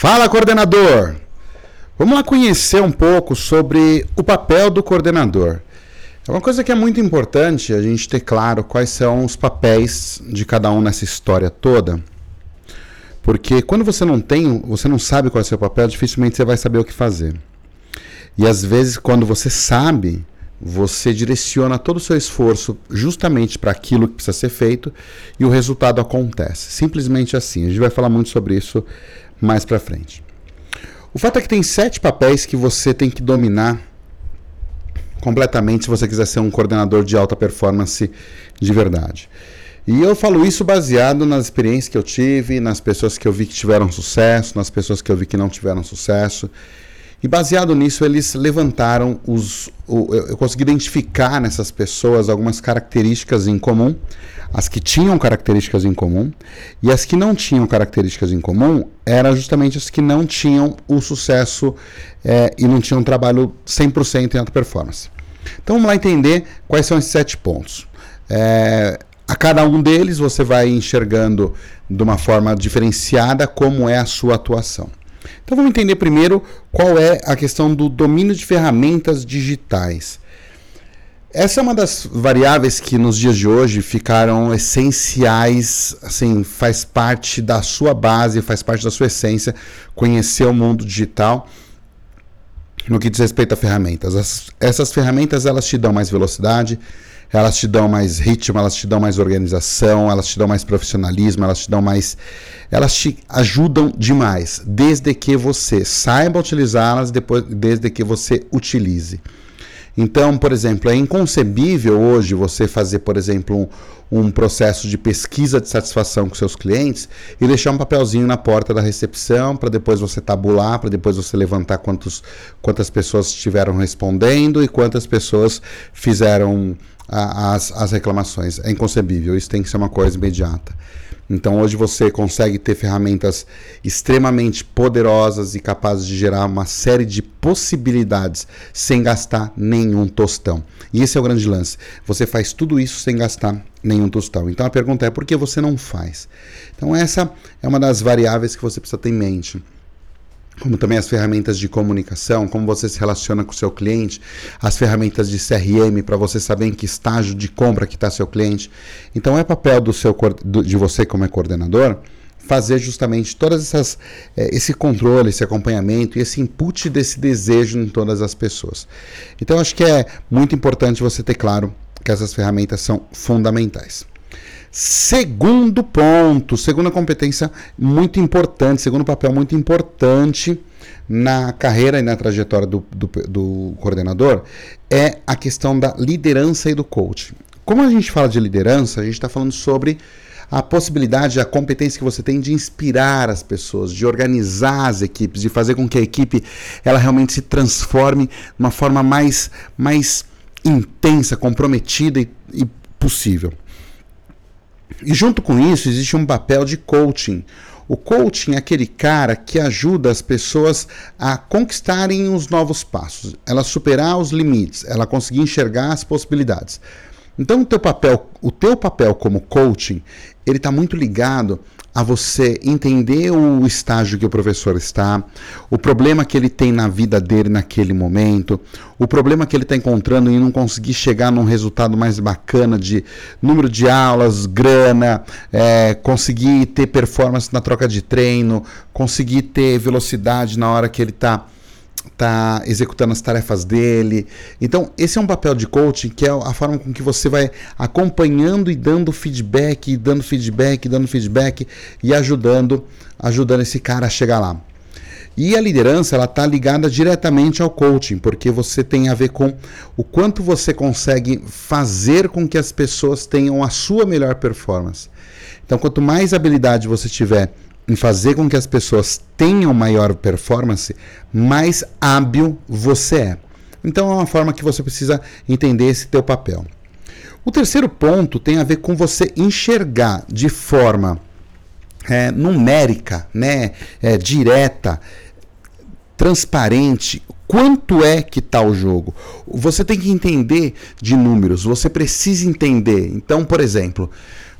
Fala, coordenador! Vamos lá conhecer um pouco sobre o papel do coordenador. É uma coisa que é muito importante a gente ter claro quais são os papéis de cada um nessa história toda. Porque quando você não tem, você não sabe qual é o seu papel, dificilmente você vai saber o que fazer. E às vezes, quando você sabe, você direciona todo o seu esforço justamente para aquilo que precisa ser feito e o resultado acontece. Simplesmente assim. A gente vai falar muito sobre isso mais para frente. O fato é que tem sete papéis que você tem que dominar completamente se você quiser ser um coordenador de alta performance de verdade. E eu falo isso baseado nas experiências que eu tive, nas pessoas que eu vi que tiveram sucesso, nas pessoas que eu vi que não tiveram sucesso. E baseado nisso, eles levantaram os. eu consegui identificar nessas pessoas algumas características em comum, as que tinham características em comum, e as que não tinham características em comum eram justamente as que não tinham o sucesso é, e não tinham um trabalho 100% em alta performance. Então vamos lá entender quais são esses sete pontos. É, a cada um deles você vai enxergando de uma forma diferenciada como é a sua atuação. Então vamos entender primeiro qual é a questão do domínio de ferramentas digitais. Essa é uma das variáveis que nos dias de hoje ficaram essenciais, assim, faz parte da sua base, faz parte da sua essência, conhecer o mundo digital no que diz respeito a ferramentas. As, essas ferramentas elas te dão mais velocidade, elas te dão mais ritmo, elas te dão mais organização, elas te dão mais profissionalismo, elas te dão mais. Elas te ajudam demais, desde que você saiba utilizá-las, depois, desde que você utilize. Então, por exemplo, é inconcebível hoje você fazer, por exemplo, um, um, processo de pesquisa de satisfação com seus clientes e deixar um papelzinho na porta da recepção para depois você tabular, para depois você levantar quantos, quantas pessoas estiveram respondendo e quantas pessoas fizeram as, as reclamações. É inconcebível, isso tem que ser uma coisa imediata. Então hoje você consegue ter ferramentas extremamente poderosas e capazes de gerar uma série de possibilidades sem gastar nenhum tostão. E esse é o grande lance. Você faz tudo isso sem gastar nenhum tostão. Então a pergunta é por que você não faz? Então essa é uma das variáveis que você precisa ter em mente como também as ferramentas de comunicação, como você se relaciona com o seu cliente, as ferramentas de CRM para você saber em que estágio de compra que está seu cliente. Então é papel do seu de você como é coordenador fazer justamente todas essas eh, esse controle, esse acompanhamento e esse input desse desejo em todas as pessoas. Então acho que é muito importante você ter claro que essas ferramentas são fundamentais. Segundo ponto, segunda competência muito importante, segundo papel muito importante na carreira e na trajetória do, do, do, coordenador é a questão da liderança e do coaching. Como a gente fala de liderança, a gente está falando sobre a possibilidade, a competência que você tem de inspirar as pessoas, de organizar as equipes, de fazer com que a equipe ela realmente se transforme de uma forma mais, mais intensa, comprometida e, e possível. E junto com isso existe um papel de coaching. O coaching é aquele cara que ajuda as pessoas a conquistarem os novos passos, ela superar os limites, ela conseguir enxergar as possibilidades. Então o teu papel, o teu papel como coaching, ele está muito ligado a você entender o estágio que o professor está, o problema que ele tem na vida dele naquele momento, o problema que ele está encontrando em não conseguir chegar num resultado mais bacana de número de aulas, grana, é, conseguir ter performance na troca de treino, conseguir ter velocidade na hora que ele está tá executando as tarefas dele. Então, esse é um papel de coaching que é a forma com que você vai acompanhando e dando feedback, dando feedback, dando feedback e ajudando, ajudando esse cara a chegar lá. E a liderança ela está ligada diretamente ao coaching, porque você tem a ver com o quanto você consegue fazer com que as pessoas tenham a sua melhor performance. Então, quanto mais habilidade você tiver em fazer com que as pessoas tenham maior performance, mais hábil você é. Então é uma forma que você precisa entender esse teu papel. O terceiro ponto tem a ver com você enxergar de forma é, numérica, né, é, direta, transparente, quanto é que está o jogo. Você tem que entender de números, você precisa entender. Então, por exemplo,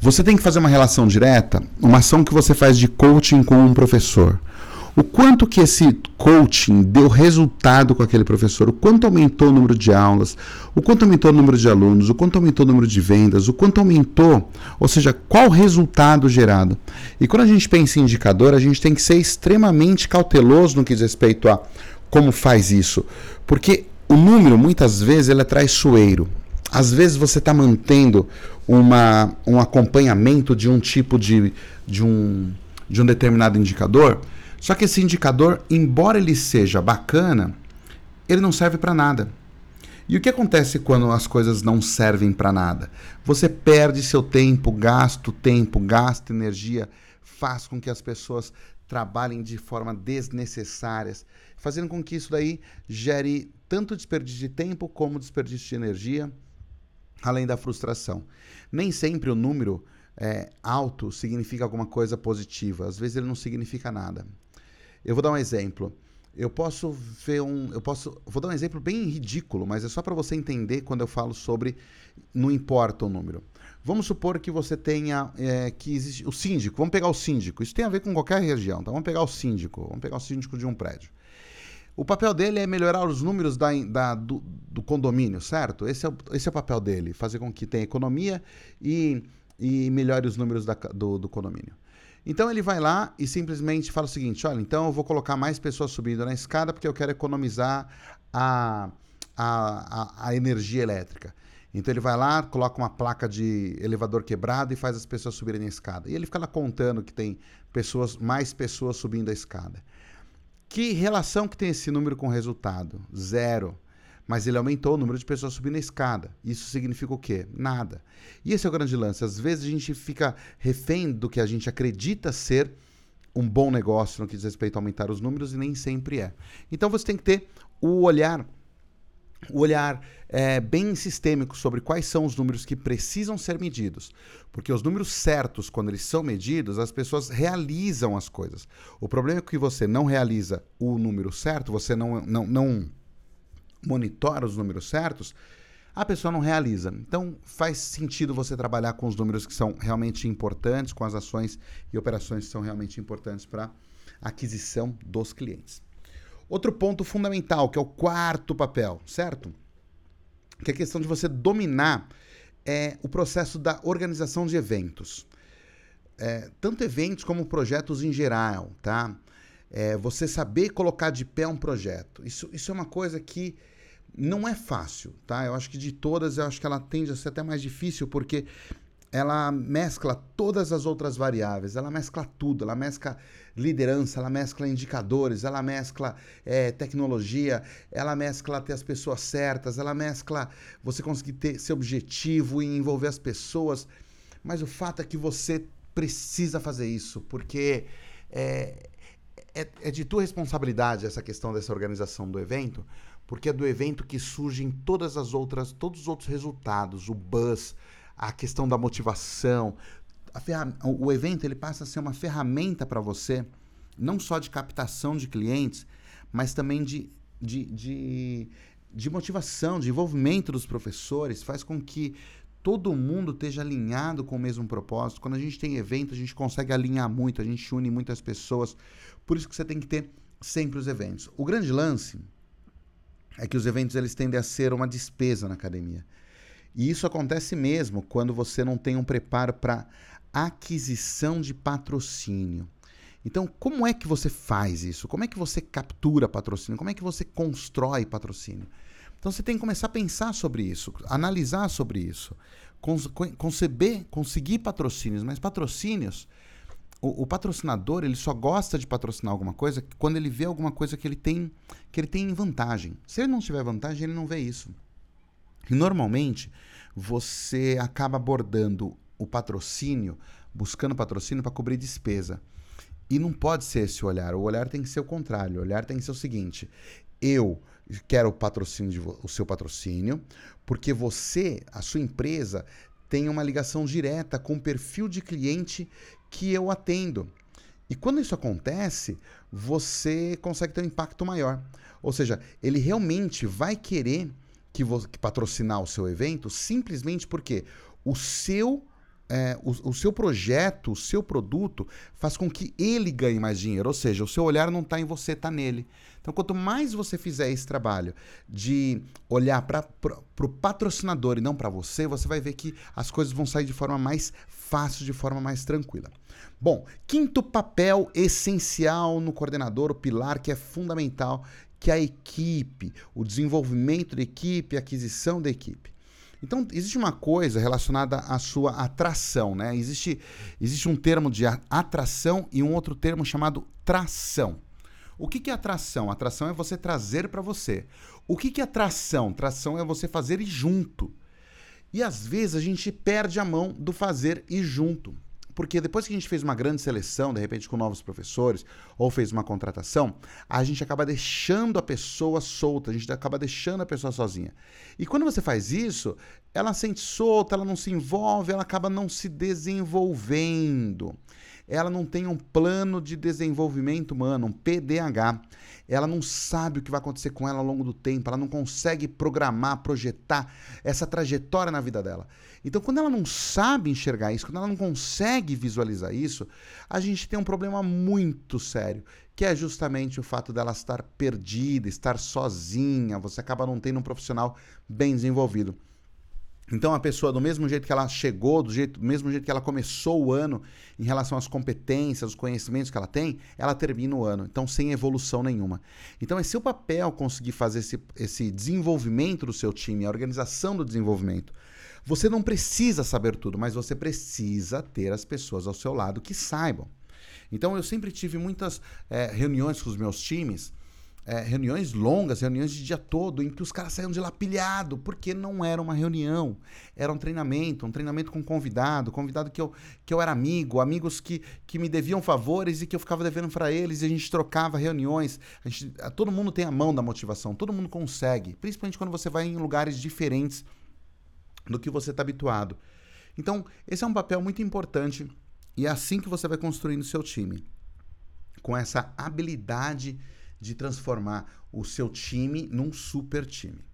você tem que fazer uma relação direta, uma ação que você faz de coaching com um professor. o quanto que esse coaching deu resultado com aquele professor, o quanto aumentou o número de aulas, o quanto aumentou o número de alunos, o quanto aumentou o número de vendas, o quanto aumentou, ou seja, qual resultado gerado. E quando a gente pensa em indicador, a gente tem que ser extremamente cauteloso no que diz respeito a como faz isso, porque o número muitas vezes ele é traiçoeiro. Às vezes você está mantendo uma, um acompanhamento de um tipo de, de, um, de um determinado indicador, só que esse indicador, embora ele seja bacana, ele não serve para nada. E o que acontece quando as coisas não servem para nada? Você perde seu tempo, gasta tempo, gasta energia, faz com que as pessoas trabalhem de forma desnecessárias, fazendo com que isso daí gere tanto desperdício de tempo como desperdício de energia, além da frustração. Nem sempre o número é, alto significa alguma coisa positiva, às vezes ele não significa nada. Eu vou dar um exemplo. Eu posso ver um. Eu posso. Vou dar um exemplo bem ridículo, mas é só para você entender quando eu falo sobre não importa o número. Vamos supor que você tenha é, que existe o síndico. Vamos pegar o síndico. Isso tem a ver com qualquer região. Então vamos pegar o síndico. Vamos pegar o síndico de um prédio. O papel dele é melhorar os números da, da do, do, condomínio, certo? Esse é, o, esse é o papel dele, fazer com que tenha economia e, e melhore os números da, do, do condomínio. Então ele vai lá e simplesmente fala o seguinte: olha, então eu vou colocar mais pessoas subindo na escada porque eu quero economizar a, a, a, a energia elétrica. Então ele vai lá, coloca uma placa de elevador quebrado e faz as pessoas subirem na escada. E ele fica lá contando que tem pessoas, mais pessoas subindo a escada. Que relação que tem esse número com o resultado? Zero. Mas ele aumentou o número de pessoas subindo a escada. Isso significa o quê? Nada. E esse é o grande lance. Às vezes a gente fica refém do que a gente acredita ser um bom negócio no que diz respeito a aumentar os números e nem sempre é. Então você tem que ter o olhar o olhar é, bem sistêmico sobre quais são os números que precisam ser medidos. Porque os números certos, quando eles são medidos, as pessoas realizam as coisas. O problema é que você não realiza o número certo, você não, não, não monitora os números certos, a pessoa não realiza. Então faz sentido você trabalhar com os números que são realmente importantes, com as ações e operações que são realmente importantes para aquisição dos clientes. Outro ponto fundamental, que é o quarto papel, certo? Que é a questão de você dominar é, o processo da organização de eventos. É, tanto eventos como projetos em geral, tá? É, você saber colocar de pé um projeto. Isso, isso é uma coisa que não é fácil, tá? Eu acho que de todas, eu acho que ela tende a ser até mais difícil, porque ela mescla todas as outras variáveis, ela mescla tudo, ela mescla liderança, ela mescla indicadores, ela mescla é, tecnologia, ela mescla ter as pessoas certas, ela mescla você conseguir ter seu objetivo e envolver as pessoas. Mas o fato é que você precisa fazer isso, porque é, é, é de tua responsabilidade essa questão dessa organização do evento, porque é do evento que surgem todas as outras, todos os outros resultados, o buzz, a questão da motivação. O evento ele passa a ser uma ferramenta para você, não só de captação de clientes, mas também de, de, de, de motivação, de envolvimento dos professores, faz com que todo mundo esteja alinhado com o mesmo propósito. Quando a gente tem evento, a gente consegue alinhar muito, a gente une muitas pessoas. Por isso que você tem que ter sempre os eventos. O grande lance é que os eventos eles tendem a ser uma despesa na academia. E isso acontece mesmo quando você não tem um preparo para aquisição de patrocínio. Então, como é que você faz isso? Como é que você captura patrocínio? Como é que você constrói patrocínio? Então, você tem que começar a pensar sobre isso, analisar sobre isso, conceber, conseguir patrocínios, mas patrocínios, o, o, patrocinador ele só gosta de patrocinar alguma coisa quando ele vê alguma coisa que ele tem que ele tem vantagem. Se ele não tiver vantagem, ele não vê isso. E normalmente você acaba abordando o patrocínio, buscando patrocínio para cobrir despesa. E não pode ser esse olhar. O olhar tem que ser o contrário. O olhar tem que ser o seguinte: eu quero o patrocínio de, o seu patrocínio, porque você, a sua empresa, tem uma ligação direta com o perfil de cliente que eu atendo. E quando isso acontece, você consegue ter um impacto maior. Ou seja, ele realmente vai querer que, que patrocinar o seu evento simplesmente porque o seu é, o, o, seu projeto, o seu produto, faz com que ele ganhe mais dinheiro. Ou seja, o seu olhar não está em você, está nele. Então, quanto mais você fizer esse trabalho de olhar para o patrocinador e não para você, você vai ver que as coisas vão sair de forma mais fácil, de forma mais tranquila. Bom, quinto papel essencial no coordenador, o pilar que é fundamental, que a equipe, o desenvolvimento da equipe, a aquisição da equipe. Então, existe uma coisa relacionada à sua atração, né? Existe, existe um termo de atração e um outro termo chamado tração. O que, que é atração? Atração é você trazer para você. O que, que é atração? Tração é você fazer e junto. E às vezes a gente perde a mão do fazer e junto. Porque depois que a gente fez uma grande seleção, de repente com novos professores, ou fez uma contratação, a gente acaba deixando a pessoa solta, a gente acaba deixando a pessoa sozinha. E quando você faz isso, ela sente solta, ela não se envolve, ela acaba não se desenvolvendo ela não tem um plano de desenvolvimento humano, um PDH. Ela não sabe o que vai acontecer com ela ao longo do tempo, ela não consegue programar, projetar essa trajetória na vida dela. Então, quando ela não sabe enxergar isso, quando ela não consegue visualizar isso, a gente tem um problema muito sério, que é justamente o fato dela estar perdida, estar sozinha, você acaba não tendo um profissional bem desenvolvido. Então a pessoa, do mesmo jeito que ela chegou, do, jeito, do mesmo jeito que ela começou o ano, em relação às competências, os conhecimentos que ela tem, ela termina o ano. Então, sem evolução nenhuma. Então, é seu papel conseguir fazer esse, esse desenvolvimento do seu time, a organização do desenvolvimento. Você não precisa saber tudo, mas você precisa ter as pessoas ao seu lado que saibam. Então, eu sempre tive muitas é, reuniões com os meus times é, reuniões longas, reuniões de dia todo, em que os caras saíam de lá pilhado, porque não era uma reunião, era um treinamento, um treinamento com convidado, convidado que eu, que eu era amigo, amigos que, que me deviam favores e que eu ficava devendo para eles, e a gente trocava reuniões. A gente, todo mundo tem a mão da motivação, todo mundo consegue, principalmente quando você vai em lugares diferentes do que você está habituado. Então, esse é um papel muito importante e é assim que você vai construindo seu time. Com essa habilidade de transformar o seu time num super time.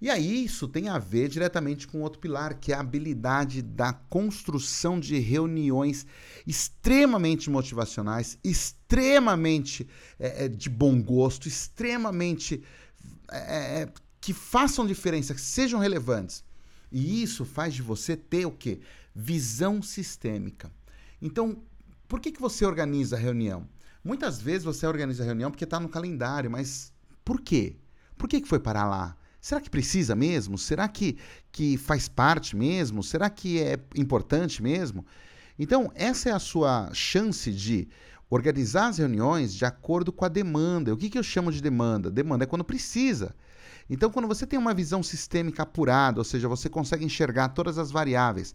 E aí isso tem a ver diretamente com outro pilar, que é a habilidade da construção de reuniões extremamente motivacionais, extremamente é, é de bom gosto, extremamente é, é, que façam diferença, que sejam relevantes. E isso faz de você ter o quê? Visão sistêmica. Então, por que, que você organiza a reunião? Muitas vezes você organiza a reunião porque está no calendário, mas por quê? Por que, que foi parar lá? Será que precisa mesmo? Será que, que faz parte mesmo? Será que é importante mesmo? Então, essa é a sua chance de organizar as reuniões de acordo com a demanda. O que, que eu chamo de demanda? Demanda é quando precisa. Então, quando você tem uma visão sistêmica apurada, ou seja, você consegue enxergar todas as variáveis,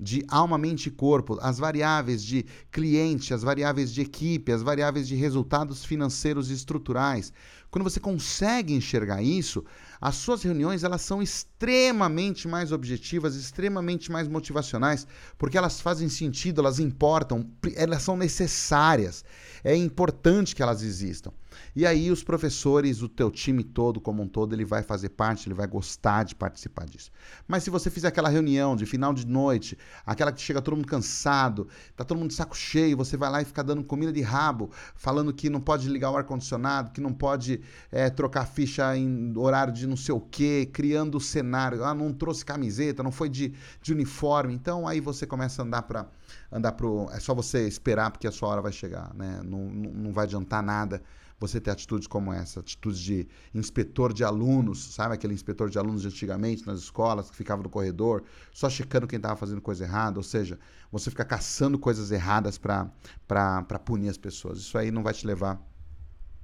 de alma, mente e corpo, as variáveis de cliente, as variáveis de equipe, as variáveis de resultados financeiros e estruturais. Quando você consegue enxergar isso, as suas reuniões elas são extremamente mais objetivas, extremamente mais motivacionais, porque elas fazem sentido, elas importam, elas são necessárias. É importante que elas existam. E aí os professores, o teu time todo como um todo, ele vai fazer parte, ele vai gostar de participar disso. Mas se você fizer aquela reunião de final de noite, aquela que chega todo mundo cansado, tá todo mundo de saco cheio, você vai lá e fica dando comida de rabo, falando que não pode ligar o ar condicionado, que não pode é, trocar ficha em horário de não sei o quê, criando o cenário, ah, não trouxe camiseta, não foi de, de uniforme, então aí você começa a andar para andar pro, é só você esperar porque a sua hora vai chegar, né? Não, não, não vai adiantar nada você ter atitudes como essa, atitudes de inspetor de alunos, sabe aquele inspetor de alunos de antigamente nas escolas que ficava no corredor, só checando quem estava fazendo coisa errada, ou seja, você fica caçando coisas erradas para punir as pessoas. Isso aí não vai te levar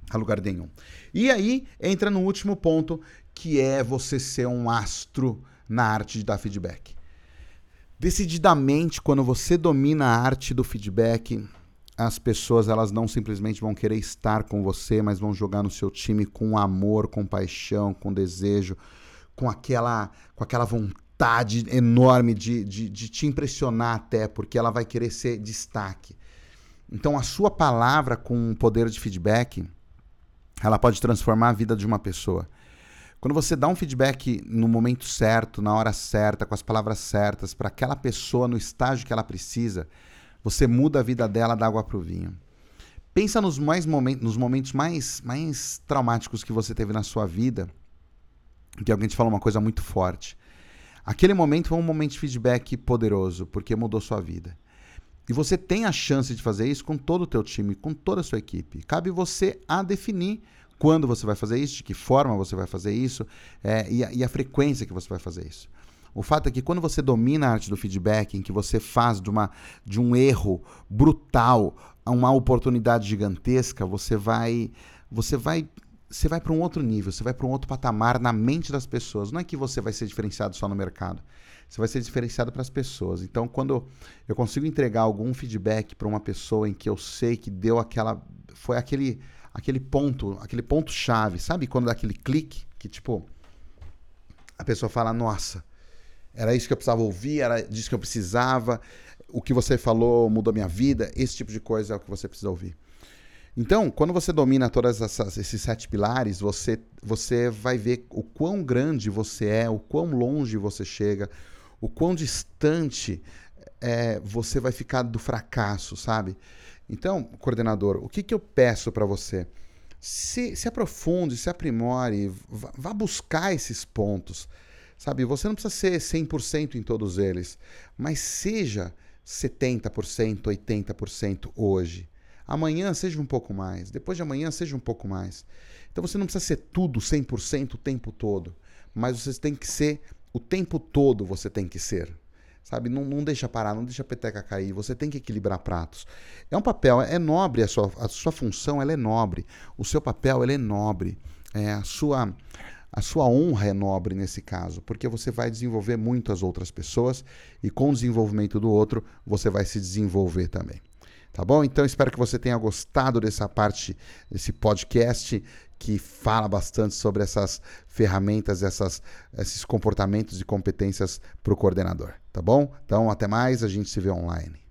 a lugar nenhum. E aí entra no último ponto, que é você ser um astro na arte de dar feedback. Decididamente, quando você domina a arte do feedback, as pessoas elas não simplesmente vão querer estar com você, mas vão jogar no seu time com amor, com paixão, com desejo, com aquela, com aquela vontade enorme de, de, de te impressionar até, porque ela vai querer ser destaque. Então a sua palavra com poder de feedback, ela pode transformar a vida de uma pessoa. Quando você dá um feedback no momento certo, na hora certa, com as palavras certas, para aquela pessoa no estágio que ela precisa, você muda a vida dela da água para o vinho. Pensa nos, mais momentos, nos momentos mais, mais traumáticos que você teve na sua vida, que alguém te falou uma coisa muito forte. Aquele momento foi um momento de feedback poderoso, porque mudou sua vida. E você tem a chance de fazer isso com todo o teu time, com toda a sua equipe. Cabe você a definir quando você vai fazer isso, de que forma você vai fazer isso é, e, a, e, a, frequência que você vai fazer isso. O fato é que quando você domina a arte do feedback, em que você faz de, uma, de um erro brutal uma oportunidade gigantesca, você vai você vai você vai para um outro nível, você vai para um outro patamar na mente das pessoas. Não é que você vai ser diferenciado só no mercado, você vai ser diferenciado para as pessoas. Então, quando eu consigo entregar algum feedback para uma pessoa em que eu sei que deu aquela foi aquele aquele ponto, aquele ponto chave, sabe quando dá aquele clique que tipo a pessoa fala: "Nossa, era isso que eu precisava ouvir, era disso que eu precisava, o que você falou mudou minha vida", esse tipo de coisa é o que você precisa ouvir. Então, quando você domina todos esses sete pilares, você, você vai ver o quão grande você é, o quão longe você chega, o quão distante é, você vai ficar do fracasso, sabe? Então, coordenador, o que, que eu peço para você? Se, se aprofunde, se aprimore, vá, vá buscar esses pontos. Sabe, você não precisa ser 100% em todos eles, mas seja 70%, 80% hoje. Amanhã seja um pouco mais, depois de amanhã seja um pouco mais. Então você não precisa ser tudo 100% o tempo todo, mas você tem que ser o tempo todo você tem que ser. Sabe, não, não deixa parar, não deixa a peteca cair, você tem que equilibrar pratos. É um papel, é nobre a sua, a sua função, ela é nobre. O seu papel, é nobre. É, a sua a sua honra é nobre nesse caso, porque você vai desenvolver muito as outras pessoas e com o desenvolvimento do outro, você vai se desenvolver também. Tá bom? Então espero que você tenha gostado dessa parte, desse podcast que fala bastante sobre essas ferramentas, essas, esses comportamentos e competências para o coordenador. Tá bom? Então até mais, a gente se vê online.